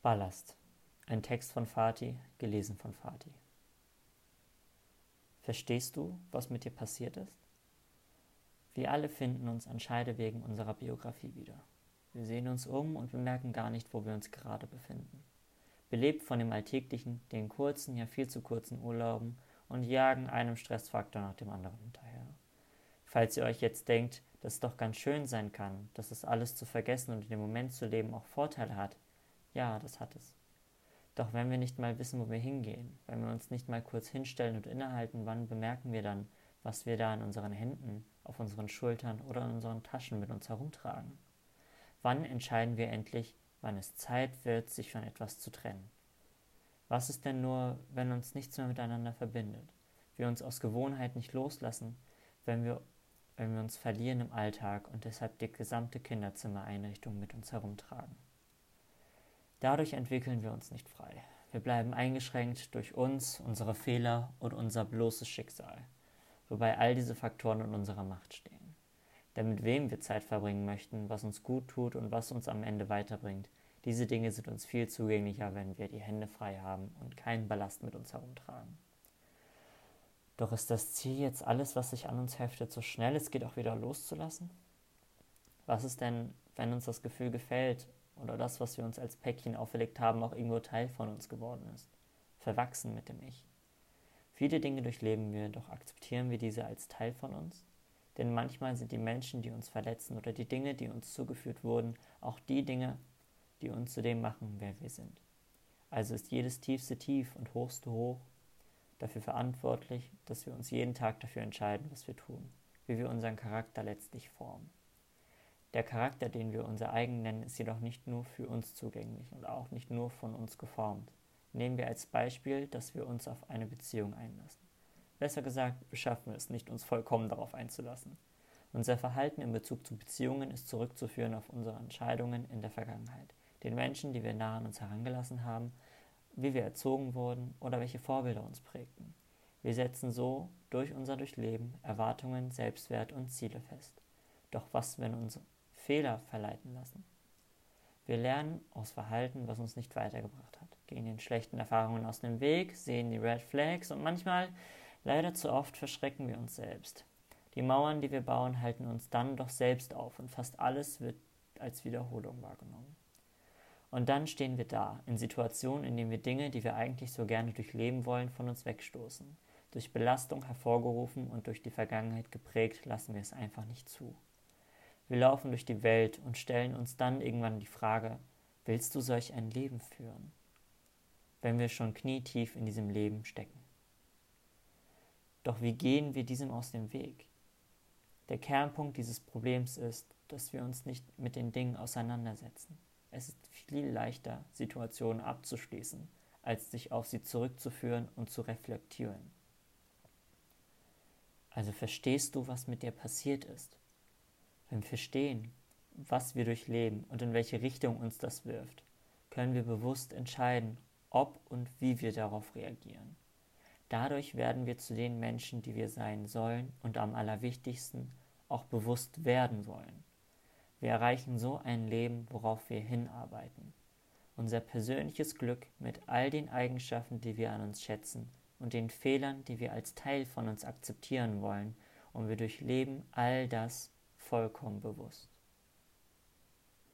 Ballast. Ein Text von Fatih, gelesen von Fatih. Verstehst du, was mit dir passiert ist? Wir alle finden uns an Scheidewegen unserer Biografie wieder. Wir sehen uns um und bemerken gar nicht, wo wir uns gerade befinden. Belebt von dem alltäglichen, den kurzen, ja viel zu kurzen Urlauben und jagen einem Stressfaktor nach dem anderen hinterher. Falls ihr euch jetzt denkt, dass es doch ganz schön sein kann, dass es alles zu vergessen und in dem Moment zu leben auch Vorteile hat, ja, das hat es. Doch wenn wir nicht mal wissen, wo wir hingehen, wenn wir uns nicht mal kurz hinstellen und innehalten, wann bemerken wir dann, was wir da in unseren Händen, auf unseren Schultern oder in unseren Taschen mit uns herumtragen? Wann entscheiden wir endlich, wann es Zeit wird, sich von etwas zu trennen? Was ist denn nur, wenn uns nichts mehr miteinander verbindet? Wir uns aus Gewohnheit nicht loslassen, wenn wir, wenn wir uns verlieren im Alltag und deshalb die gesamte Kinderzimmereinrichtung mit uns herumtragen? Dadurch entwickeln wir uns nicht frei. Wir bleiben eingeschränkt durch uns, unsere Fehler und unser bloßes Schicksal, wobei all diese Faktoren in unserer Macht stehen. Denn mit wem wir Zeit verbringen möchten, was uns gut tut und was uns am Ende weiterbringt, diese Dinge sind uns viel zugänglicher, wenn wir die Hände frei haben und keinen Ballast mit uns herumtragen. Doch ist das Ziel jetzt alles, was sich an uns heftet, so schnell es geht auch wieder loszulassen? Was ist denn, wenn uns das Gefühl gefällt oder das, was wir uns als Päckchen auferlegt haben, auch irgendwo Teil von uns geworden ist, verwachsen mit dem Ich. Viele Dinge durchleben wir, doch akzeptieren wir diese als Teil von uns? Denn manchmal sind die Menschen, die uns verletzen oder die Dinge, die uns zugeführt wurden, auch die Dinge, die uns zu dem machen, wer wir sind. Also ist jedes tiefste Tief und hochste Hoch dafür verantwortlich, dass wir uns jeden Tag dafür entscheiden, was wir tun, wie wir unseren Charakter letztlich formen. Der Charakter, den wir unser eigen nennen, ist jedoch nicht nur für uns zugänglich und auch nicht nur von uns geformt. Nehmen wir als Beispiel, dass wir uns auf eine Beziehung einlassen. Besser gesagt, beschaffen wir es nicht, uns vollkommen darauf einzulassen. Unser Verhalten in Bezug zu Beziehungen ist zurückzuführen auf unsere Entscheidungen in der Vergangenheit, den Menschen, die wir nah an uns herangelassen haben, wie wir erzogen wurden oder welche Vorbilder uns prägten. Wir setzen so durch unser Durchleben Erwartungen, Selbstwert und Ziele fest. Doch was, wenn uns Fehler verleiten lassen. Wir lernen aus Verhalten, was uns nicht weitergebracht hat, gehen den schlechten Erfahrungen aus dem Weg, sehen die Red Flags und manchmal, leider zu oft, verschrecken wir uns selbst. Die Mauern, die wir bauen, halten uns dann doch selbst auf und fast alles wird als Wiederholung wahrgenommen. Und dann stehen wir da, in Situationen, in denen wir Dinge, die wir eigentlich so gerne durchleben wollen, von uns wegstoßen. Durch Belastung hervorgerufen und durch die Vergangenheit geprägt, lassen wir es einfach nicht zu. Wir laufen durch die Welt und stellen uns dann irgendwann die Frage, willst du solch ein Leben führen? Wenn wir schon knietief in diesem Leben stecken. Doch wie gehen wir diesem aus dem Weg? Der Kernpunkt dieses Problems ist, dass wir uns nicht mit den Dingen auseinandersetzen. Es ist viel leichter, Situationen abzuschließen, als sich auf sie zurückzuführen und zu reflektieren. Also verstehst du, was mit dir passiert ist? Wenn wir verstehen, was wir durchleben und in welche Richtung uns das wirft, können wir bewusst entscheiden, ob und wie wir darauf reagieren. Dadurch werden wir zu den Menschen, die wir sein sollen und am allerwichtigsten auch bewusst werden wollen. Wir erreichen so ein Leben, worauf wir hinarbeiten. Unser persönliches Glück mit all den Eigenschaften, die wir an uns schätzen und den Fehlern, die wir als Teil von uns akzeptieren wollen, und wir durchleben all das vollkommen bewusst.